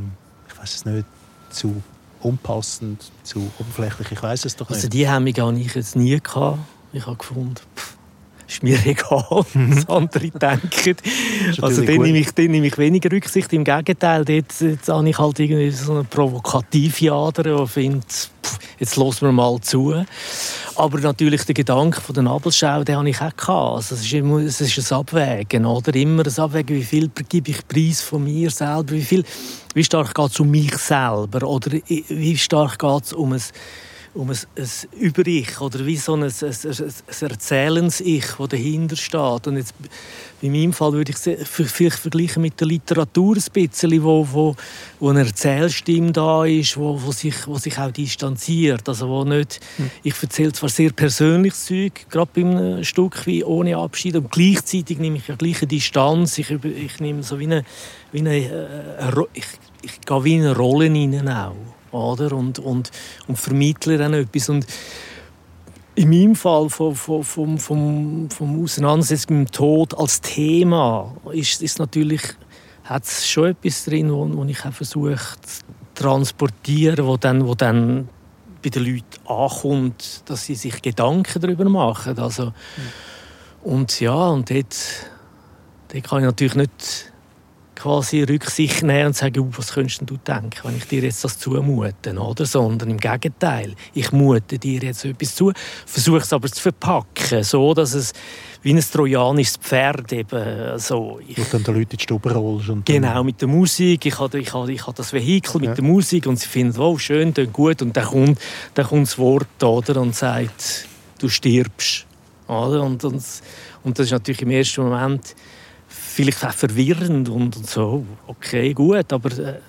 weiß es nicht, zu unpassend, zu oberflächlich. Ich weiß es doch also nicht. Also die Hemmung habe ich jetzt nie gehabt. Ich habe gefunden, pff, ist mir egal, was andere denken. Also dann nehme, ich, dann nehme ich weniger Rücksicht. Im Gegenteil, dort, jetzt habe ich halt irgendwie so eine provokative Ader und finde, jetzt hören wir mal zu. Aber natürlich der Gedanke von der Nabelschau, den habe ich auch gehabt. Also es, ist immer, es ist ein Abwägen, oder? Immer ein Abwägen, wie viel gebe ich Preis von mir selber, wie, viel, wie stark geht es um mich selber oder wie stark geht es um ein um ein, ein Über-Ich oder wie so ein, ein, ein Erzählens-Ich, das dahinter steht. Und jetzt, in meinem Fall würde ich es vielleicht vergleichen mit der Literatur ein bisschen, wo, wo, wo eine Erzählstimme da ist, wo, wo, sich, wo sich auch distanziert. Also wo nicht, hm. Ich erzähle zwar sehr persönliches Zeug, gerade bei einem Stück wie «Ohne Abschied», und gleichzeitig nehme ich ja gleiche Distanz. Ich, ich nehme so wie eine, wie eine, äh, eine ich, ich gehe wie in eine Rolle hinein auch oder? Und, und, und vermittle dann etwas. Und in meinem Fall vom, vom, vom, vom, vom Auseinandersetzen mit dem Tod als Thema ist, ist natürlich, hat es schon etwas drin, wo, wo ich auch versuche zu transportieren, wo dann, wo dann bei den Leuten ankommt, dass sie sich Gedanken darüber machen. Also, mhm. Und ja, und dort, dort kann ich natürlich nicht quasi Rücksicht nehmen und sagen, was könntest du denken, wenn ich dir jetzt das zumute, oder? Sondern im Gegenteil, ich mute dir jetzt etwas zu, versuche es aber zu verpacken, so dass es wie ein trojanisches Pferd eben so. Ich, und dann die Leute in die Stube rollst. Und genau, mit der Musik. Ich habe, ich habe, ich habe das Vehikel mit der Musik und sie finden, oh, schön, klingt gut. Und dann kommt, dann kommt das Wort oder, und sagt, du stirbst. Oder? Und, und, und das ist natürlich im ersten Moment vielleicht auch verwirrend und, so. Okay, gut, aber äh,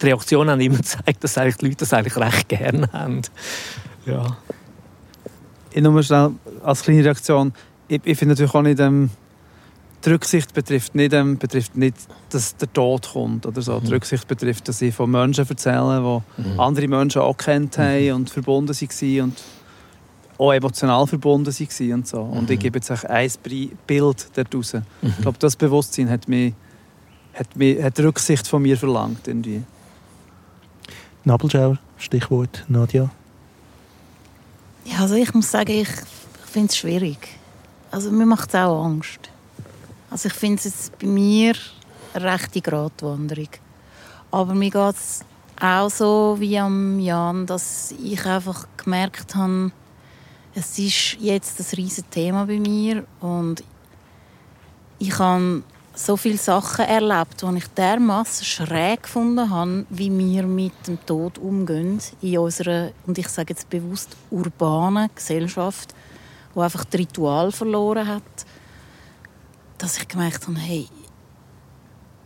die Reaktionen haben immer gezeigt, dass eigentlich die Leute das eigentlich recht gerne haben. Ja. Ich nur schnell als kleine Reaktion. Ich, ich finde natürlich auch nicht, ähm, die Rücksicht betrifft nicht, ähm, betrifft nicht, dass der Tod kommt oder so. Mhm. Die Rücksicht betrifft, dass ich von Menschen erzähle, die mhm. andere Menschen auch kennt haben mhm. und verbunden waren und auch emotional verbunden waren und so. Und ich mhm. gebe jetzt ein Bild daraus. Mhm. Ich glaube, das Bewusstsein hat, mich, hat, mich, hat Rücksicht von mir verlangt. Irgendwie. Nabelschau, Stichwort Nadja. Ja, also ich muss sagen, ich, ich finde es schwierig. Also mir macht es auch Angst. Also ich finde es jetzt bei mir eine rechte Gratwanderung. Aber mir geht es auch so wie am Jan, dass ich einfach gemerkt habe, es ist jetzt ein riesiges Thema bei mir und ich habe so viele Sachen erlebt, die ich dermaßen schräg gefunden habe, wie wir mit dem Tod umgehen in unserer, und ich sage jetzt bewusst, urbanen Gesellschaft, die einfach das Ritual verloren hat, dass ich gemerkt habe, hey,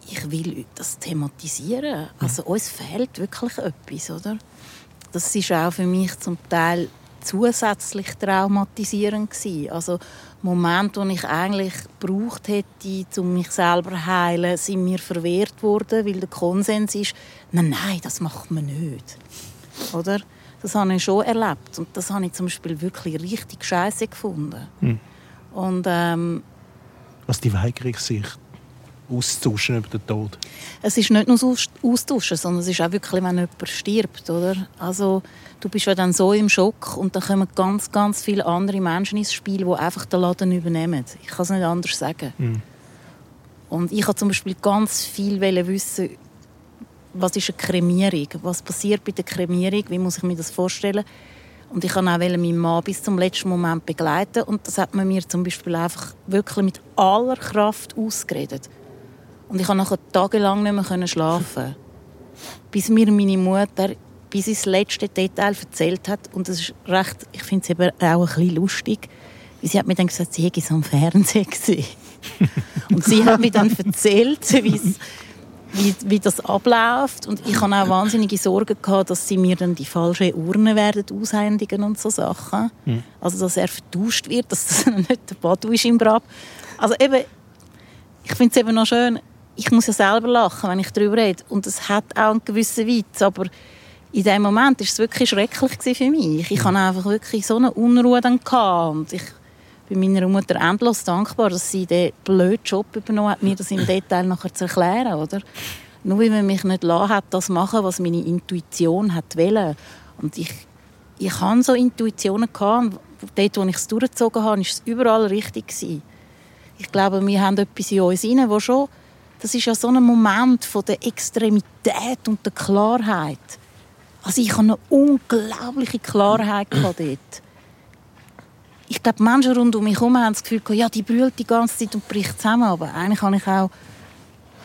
ich will das thematisieren. Also uns fehlt wirklich etwas, oder? Das ist auch für mich zum Teil zusätzlich traumatisierend gewesen. Also Momente, die ich eigentlich gebraucht hätte, um mich selber zu heilen, sind mir verwehrt worden, weil der Konsens ist, nein, nein, das macht man nicht. Oder? Das habe ich schon erlebt und das habe ich zum Beispiel wirklich richtig scheiße gefunden. Hm. Und ähm, was die Weigerung sich austauschen über den Tod? Es ist nicht nur das Austauschen, sondern es ist auch wirklich, wenn jemand stirbt. Oder? Also, du bist ja dann so im Schock und dann kommen ganz, ganz viele andere Menschen ins Spiel, die einfach den Laden übernehmen. Ich kann es nicht anders sagen. Mhm. Und ich habe zum Beispiel ganz viel wissen, was ist eine Kremierung? Was passiert bei der Kremierung? Wie muss ich mir das vorstellen? Und ich wollte auch meinen Mann bis zum letzten Moment begleiten. Und das hat man mir zum Beispiel einfach wirklich mit aller Kraft ausgeredet. Und ich konnte nachher tagelang nicht mehr schlafen. bis mir meine Mutter bis ins letzte Detail erzählt hat. Und das ist recht, ich finde es eben auch ein bisschen lustig. Sie hat mir dann gesagt, sie hätte es am Fernsehen gesehen. und sie hat mir dann erzählt, wie wie, das abläuft. Und ich hatte auch wahnsinnige Sorgen, gehabt, dass sie mir dann die falsche Urne werden aushändigen und so Sachen. Mhm. Also, dass er vertauscht wird, dass das nicht der Badu ist im Grab. Also eben, ich finde es eben noch schön, ich muss ja selber lachen, wenn ich darüber rede. Und es hat auch einen gewissen Witz, aber in dem Moment war es wirklich schrecklich für mich. Ich hatte einfach wirklich so eine Unruhe dann und ich bin meiner Mutter endlos dankbar, dass sie den blöden Job übernommen hat, mir das im Detail nachher zu erklären, oder? Nur weil man mich nicht lassen hat, das machen, was meine Intuition hat wollen. Und ich, ich hatte so Intuitionen gehabt, dort, wo ich es durchgezogen habe, war es überall richtig. Ich glaube, wir haben etwas in uns rein, wo schon, das ist ja so ein Moment von der Extremität und der Klarheit. Also ich hatte eine unglaubliche Klarheit dort ich glaube, Menschen rund um mich herum haben das Gefühl, ja, die brüllt die ganze Zeit und bricht zusammen. Aber eigentlich habe ich auch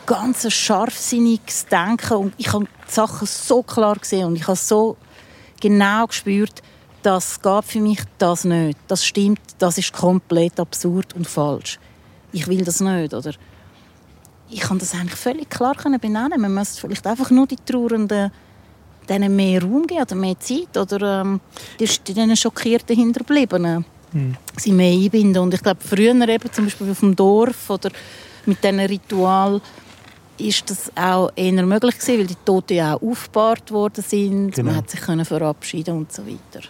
ganz ein scharfsinniges Denken und ich habe die Sachen so klar gesehen und ich habe so genau gespürt, das geht für mich das nicht. Das stimmt, das ist komplett absurd und falsch. Ich will das nicht, oder? Ich kann das eigentlich völlig klar benennen. Man müsste vielleicht einfach nur die Trauernden denen mehr Raum geben oder mehr Zeit oder ähm, den schockierten Hinterbliebenen mhm. sie mehr einbinden. Und ich glaube, früher eben, zum Beispiel auf dem Dorf oder mit diesen Ritual ist das auch eher möglich gewesen, weil die Toten ja auch aufgebahrt worden sind. Genau. Man hat sich können verabschieden und so weiter.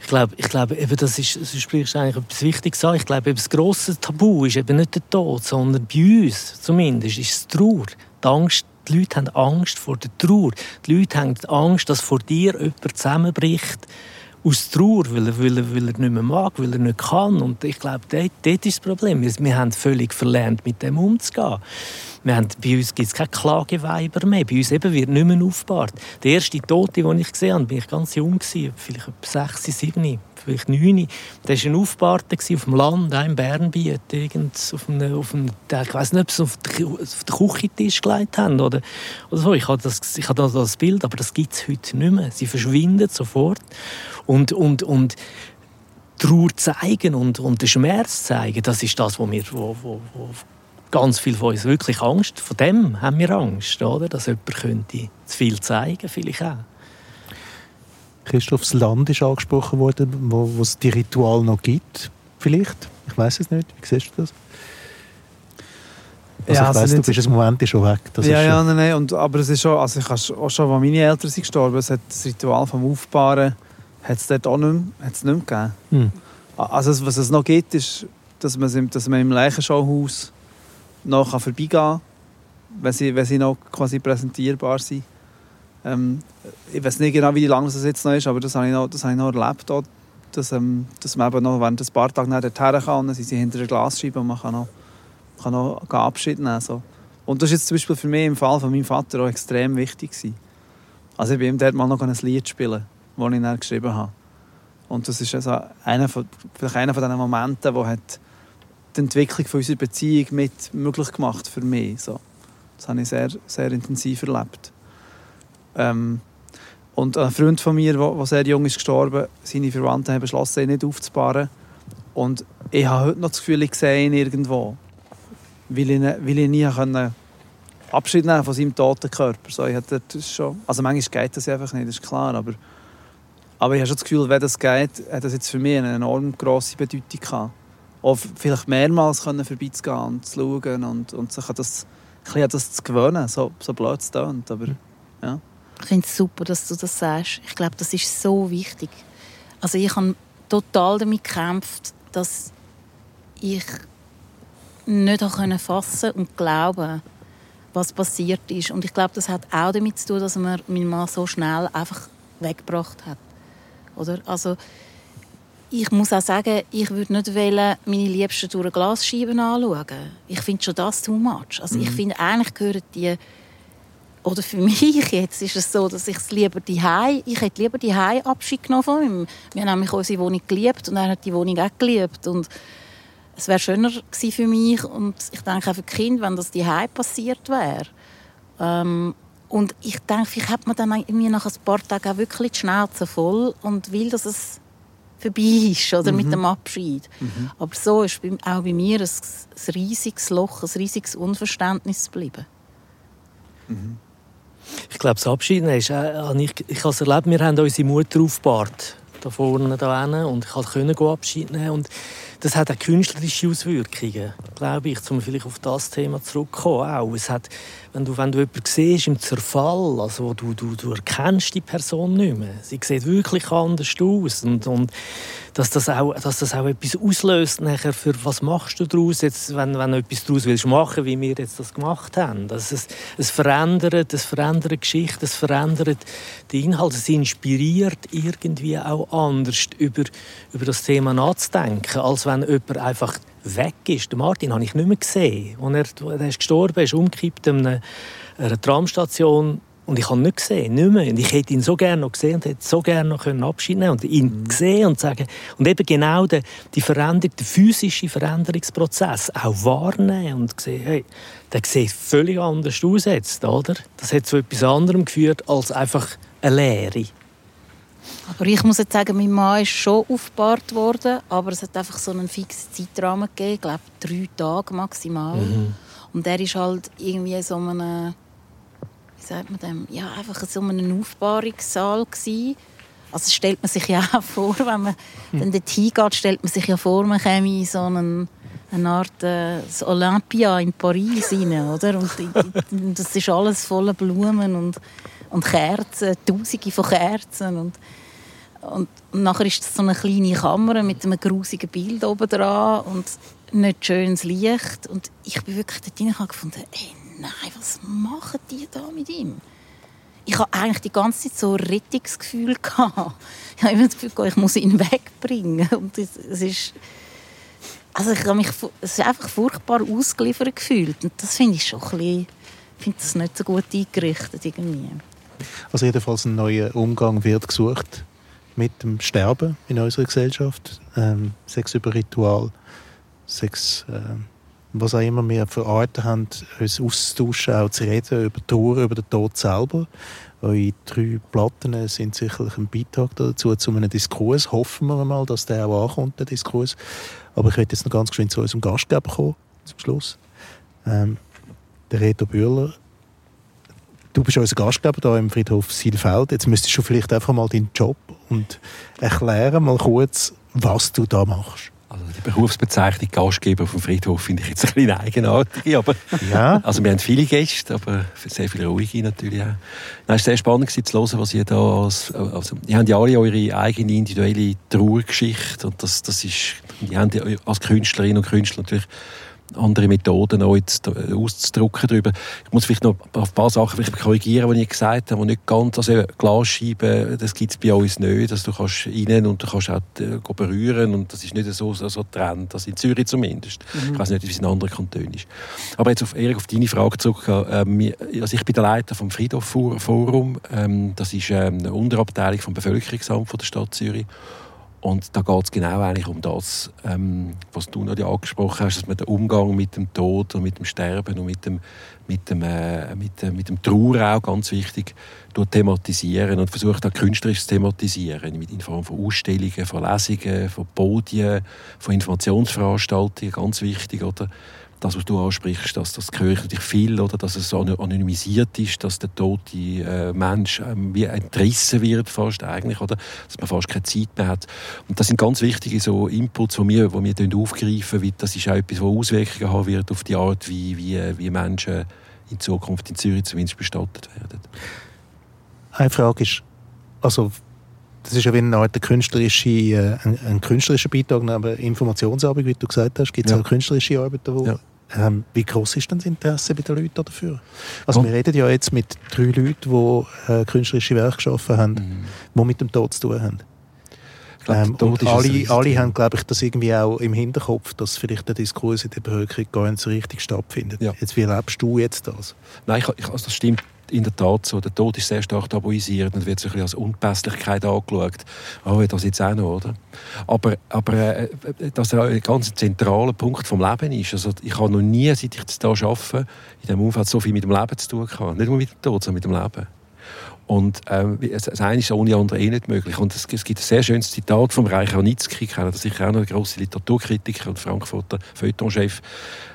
Ich glaube, ich glaube eben, das ist, du sprichst eigentlich etwas Wichtiges an. Ich glaube, eben, das grosse Tabu ist eben nicht der Tod, sondern bei uns zumindest ist es Trauer. Die Angst, die Leute haben Angst vor der Trauer. Die Leute haben Angst, dass vor dir jemand zusammenbricht aus Trauer, weil er, weil, er, weil er nicht mehr mag, weil er nicht kann. Und ich glaube, dort, dort ist das Problem. Wir, wir haben völlig verlernt, mit dem umzugehen. Wir haben, bei uns gibt es keine Klageweiber mehr. Bei uns eben wird nicht mehr aufgebahrt. Der erste Tote, den ich gesehen habe, war ich ganz jung, vielleicht etwa sechs, sieben vielleicht neun. Der war ein Aufbahrter auf dem Land, auch im Bernbiet, auf einem, auf einem, ich weiß nicht, ob sie auf den, den Küchentisch gelegt haben oder, oder so. Ich habe das, ich habe das Bild, aber das gibt es heute nicht mehr. Sie verschwinden sofort. Und, und, und Trauer zeigen und, und den Schmerz zeigen, das ist das, wo wir, wo, wo, wo ganz viel von uns wirklich Angst, vor dem haben wir Angst, oder? dass jemand könnte zu viel zeigen, vielleicht auch. Christophs Land ist angesprochen worden, wo, wo es die Ritual noch gibt, vielleicht. Ich weiß es nicht. Wie siehst du das? Also ja, ich weiss, also du bist im Moment schon weg. Das ja, ja, nein, nein. Und, aber es ist schon, also ich auch schon, als meine Eltern sind gestorben, es hat das Ritual vom Aufbauen hat es dort auch nicht mehr, hat's nicht mehr gegeben. Hm. Also was es noch gibt, ist, dass man, dass man im Leichenschauhaus noch vorbeigehen kann, wenn sie, wenn sie noch quasi präsentierbar sind. Ähm, ich weiß nicht genau, wie lange das jetzt noch ist, aber das habe ich noch, das habe ich noch erlebt, auch, dass, ähm, dass man eben noch während ein paar Tagen dorthin kann, dann sind sie hinter der Glasscheibe und man kann noch, kann noch Abschied nehmen. So. Und das ist jetzt zum Beispiel für mich im Fall von meinem Vater auch extrem wichtig gewesen. Also ich bin ihm dort mal noch ein Lied spielen, das ich dann geschrieben habe. Und das ist also einer von, vielleicht einer von diesen Momenten, wo hat die Entwicklung von unserer Beziehung mit möglich gemacht für mich. So. Das habe ich sehr, sehr intensiv erlebt. Ähm, und ein Freund von mir, der sehr jung ist gestorben, seine Verwandten haben beschlossen, ihn nicht aufzubauen. Und ich habe heute noch das Gefühl, ich sehe ihn irgendwo. Weil ich, weil ich nie können Abschied nehmen von seinem toten Körper. So, ich hatte das schon, also manchmal geht das einfach nicht, das ist klar. Aber, aber ich habe schon das Gefühl, wenn das geht, hat das jetzt für mich eine enorm grosse Bedeutung gehabt. Auch vielleicht mehrmals können vorbeizugehen und zu schauen und, und sich an das, an das zu gewöhnen, so, so blöd es klingt. Aber, ja. Ich finde es super, dass du das sagst. Ich glaube, das ist so wichtig. Also ich habe total damit gekämpft, dass ich nicht fassen fassen und glauben was passiert ist. Und ich glaube, das hat auch damit zu tun, dass man meinen Mann so schnell einfach weggebracht hat. Oder? Also, ich muss auch sagen, ich würde nicht wollen, meine Liebsten durch eine Glasscheibe anschauen. Ich finde schon das too much. Also, mhm. Ich finde, eigentlich gehören die oder für mich jetzt ist es so, dass ich es lieber die ich hätte lieber die Abschied genommen von ihm. Wir haben nämlich unsere Wohnung geliebt und er hat die Wohnung auch geliebt und es wäre schöner gewesen für mich und ich denke auch für die Kinder, wenn das die passiert wäre. Ähm, und ich denke, vielleicht hat man dann irgendwie nach ein paar Tagen auch wirklich die Schnauze voll und will, dass es vorbei ist oder mhm. mit dem Abschied. Mhm. Aber so ist auch bei mir ein, ein riesiges Loch, ein riesiges Unverständnis geblieben. Ich glaube, das Abschied ist, äh, ich, ich habe es erlebt, wir haben unsere Mutter aufgebahrt, da vorne, da hinten, und ich konnte Abschied nehmen und das hat auch künstlerische Auswirkungen, glaube ich, um vielleicht auf das Thema zurückzukommen. Auch. Es hat, wenn, du, wenn du jemanden siehst im Zerfall, also du, du, du erkennst die Person nicht mehr. Sie sieht wirklich anders aus. Und, und dass, das auch, dass das auch etwas auslöst nachher für was machst du daraus, jetzt, wenn, wenn du etwas daraus willst machen, wie wir jetzt das gemacht haben. Das es, es verändert, es verändert Geschichte, es verändert die Inhalte, es inspiriert irgendwie auch anders über, über das Thema nachzudenken, als wenn wenn jemand einfach weg ist. Den Martin habe ich nicht mehr gesehen. Als er, er ist gestorben ist, umgekippt an einer, Tramstation. Und ich habe ihn nicht gesehen, nicht mehr. Und ich hätte ihn so gerne noch gesehen und hätte so gerne noch Abschied nehmen und ihn mhm. gesehen und sagen und eben genau den, die Veränderung, den physischen Veränderungsprozess auch wahrnehmen und sehen, hey, der sieht völlig anders aus jetzt, oder? Das hat zu etwas anderem geführt als einfach eine Lehre. Aber ich muss jetzt sagen, mein Mann ist schon aufgebahrt worden, aber es hat einfach so einen fixen Zeitrahmen gegeben, ich glaube drei Tage maximal. Mhm. Und er ist halt irgendwie so einem, wie sagt man dem, ja einfach so einem Aufbahrungssaal gewesen. Also stellt man sich ja auch vor, wenn man mhm. dann dort hingeht, stellt man sich ja vor, man käme in so einen eine Art äh, Olympia in Paris rein, oder? Und, und das ist alles voller Blumen und, und Kerzen, Tausende von Kerzen und und, und nachher ist das so eine kleine Kamera mit einem grusigen Bild oben dran und nicht schönes Licht. Und ich bin wirklich dort hinein und gefunden, ey, nein, was machen die da mit ihm? Ich habe eigentlich die ganze Zeit so ein Rettungsgefühl. Ich habe immer das Gefühl, ich muss ihn wegbringen. Und es, es ist, also ich habe mich, es ist einfach furchtbar ausgeliefert gefühlt. Und das finde ich schon ein bisschen, ich finde das nicht so gut eingerichtet irgendwie. Also jedenfalls ein neuer Umgang wird gesucht mit dem Sterben in unserer Gesellschaft. Ähm, Sex über Ritual, Sex, äh, was auch immer wir für Arten haben, uns auszutauschen, auch zu reden über Tore, über den Tod selber. Eure drei Platten sind sicherlich ein Beitrag dazu, zu einem Diskurs. Hoffen wir mal, dass der auch ankommt, der Diskurs. Aber ich möchte jetzt noch ganz geschwind zu unserem Gastgeber kommen, zum Schluss. Ähm, der Reto Bühler Du bist unser Gastgeber hier im Friedhof Silfeld. Jetzt müsstest du vielleicht einfach mal deinen Job und erklären mal kurz, was du da machst. Also die Berufsbezeichnung Gastgeber vom Friedhof finde ich jetzt ein bisschen eigenartig. Aber, ja. Also wir haben viele Gäste, aber sehr viele ruhige natürlich auch. es war sehr spannend zu hören, was ihr da als, also, ihr habt ja alle eure eigene individuelle Trauergeschichte und das, das ist, ihr habt als Künstlerinnen und Künstler natürlich andere Methoden auch jetzt äh, auszudrücken darüber. Ich muss vielleicht noch ein paar Sachen vielleicht korrigieren, die ich gesagt habe, die nicht ganz, also Glasscheiben, das gibt es bei uns nicht, dass also du kannst rein und du kannst auch äh, berühren und das ist nicht so, so, so Trend, das in Zürich zumindest. Mhm. Ich weiß nicht, wie es in anderen Kantonen ist. Aber jetzt auf, Erik, auf deine Frage zurück, ähm, also ich bin der Leiter vom Friedhof Forum, ähm, das ist ähm, eine Unterabteilung vom Bevölkerungsamt von der Stadt Zürich und da geht es genau eigentlich um das, ähm, was du noch angesprochen hast, dass man den Umgang mit dem Tod und mit dem Sterben und mit dem, mit dem, äh, mit, äh, mit dem Trauer auch ganz wichtig thematisieren und versucht auch künstlerisch zu thematisieren, in Form von Ausstellungen, von Lesungen, von Podien, von Informationsveranstaltungen, ganz wichtig, oder? Das, was du ansprichst, dass das ich natürlich viel, oder, dass es anonymisiert ist, dass der tote äh, Mensch ähm, wie entrissen wird fast eigentlich, oder, dass man fast keine Zeit mehr hat. Und das sind ganz wichtige so Inputs, die wir, die wir aufgreifen, weil das ist auch etwas, was Auswirkungen haben wird auf die Art, wie, wie, wie Menschen in Zukunft in Zürich zumindest bestattet werden. Eine Frage ist, also das ist ja wie eine Art künstlerische, äh, ein, ein künstlerischer Beitrag, aber Informationsarbeit, wie du gesagt hast, gibt es ja. auch künstlerische Arbeiten, die ja. Ähm, wie groß ist denn das Interesse bei den Leuten dafür? Also und? wir reden ja jetzt mit drei Leuten, die äh, künstlerische Werke geschaffen haben, mhm. die mit dem Tod zu tun haben. Glaub, ähm, und alle, alle haben, glaube ich, das irgendwie auch im Hinterkopf, dass vielleicht der Diskurs in der Bevölkerung gar nicht so richtig stattfindet. Ja. Jetzt, wie erlebst du jetzt das? Nein, ich, also das stimmt in der Tat so. Der Tod ist sehr stark tabuisiert und wird so als Unpässlichkeit angeschaut. Oh, das jetzt auch noch, oder? Aber, aber äh, dass ein ganz zentraler Punkt vom Leben ist. Also ich habe noch nie, seit ich hier arbeite, in diesem Umfeld so viel mit dem Leben zu tun gehabt. Nicht nur mit dem Tod, sondern mit dem Leben. Und ähm, das eine ist ohne andere eh nicht möglich. Und es, es gibt ein sehr schönes Zitat vom Reich Ranitzky, kenne sicher auch noch ein grosser Literaturkritiker und Frankfurter Feuilletonchef,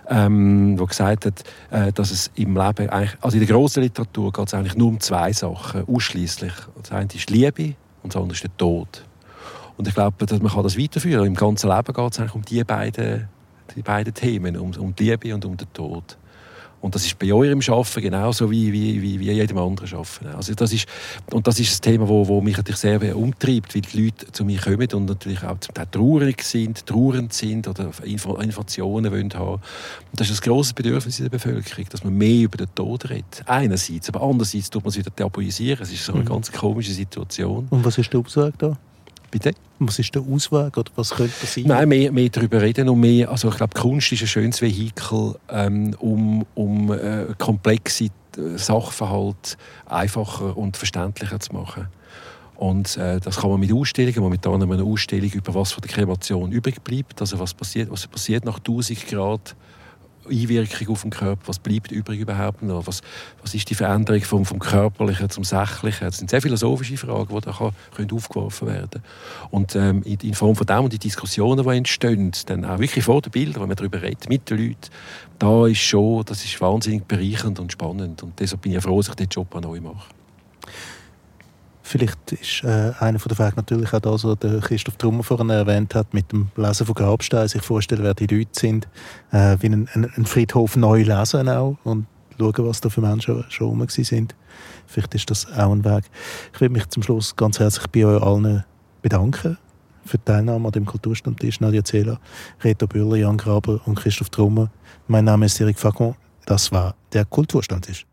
ähm, der gesagt hat, äh, dass es im Leben eigentlich, also in der grossen Literatur geht es eigentlich nur um zwei Sachen, ausschließlich. Das eine ist Liebe und das andere ist der Tod. Und ich glaube, dass man kann das weiterführen. Im ganzen Leben geht es eigentlich um die beiden, die beiden Themen, um, um die Liebe und um den Tod. Und das ist bei eurem Arbeiten genauso wie, wie, wie, wie jedem anderen Arbeiten. Also das ist, und das ist ein Thema, wo, wo mich natürlich sehr umtreibt, weil die Leute zu mir kommen und natürlich auch zum Teil traurig sind, trauernd sind oder Informationen wollen haben. Und das ist ein grosses Bedürfnis in der Bevölkerung, dass man mehr über den Tod redet. Einerseits, aber andererseits tut man es wieder tabuisieren. Es ist so eine mhm. ganz komische Situation. Und was ist der Aussage da? Bitte? Was ist der Ausweg oder was könnte sein? Nein, mehr, mehr darüber reden und mehr, also ich glaube, Kunst ist ein schönes Vehikel, ähm, um, um äh, komplexe äh, Sachverhalte einfacher und verständlicher zu machen. Und äh, das kann man mit Ausstellungen, momentan haben wir eine Ausstellung über was von der Kremation übrig bleibt, also was passiert, was passiert nach 1000 Grad Einwirkung auf den Körper, was bleibt übrig überhaupt noch, was, was ist die Veränderung vom, vom Körperlichen zum Sächlichen. Das sind sehr philosophische Fragen, die da kann, können aufgeworfen werden Und ähm, in, in, Form von dem und die Diskussionen, die entstehen, dann auch wirklich vor den Bildern, wenn man darüber redet, mit den Leuten, da ist schon, das ist wahnsinnig bereichernd und spannend und deshalb bin ich froh, dass ich diesen Job auch neu mache. Vielleicht ist äh, einer der Wege natürlich auch das, was der Christoph Trummer vorhin erwähnt hat, mit dem Lesen von Grabsteinen, sich vorstellen, wer die Leute sind, äh, wie einen Friedhof neu lesen auch und schauen, was da für Menschen schon rum sind. Vielleicht ist das auch ein Weg. Ich will mich zum Schluss ganz herzlich bei euch allen bedanken für die Teilnahme an dem Kulturstammtisch. Nadia Zela, Reto Bühler, Jan Graber und Christoph Trummer. Mein Name ist Eric Facon. Das war der Kulturstammtisch.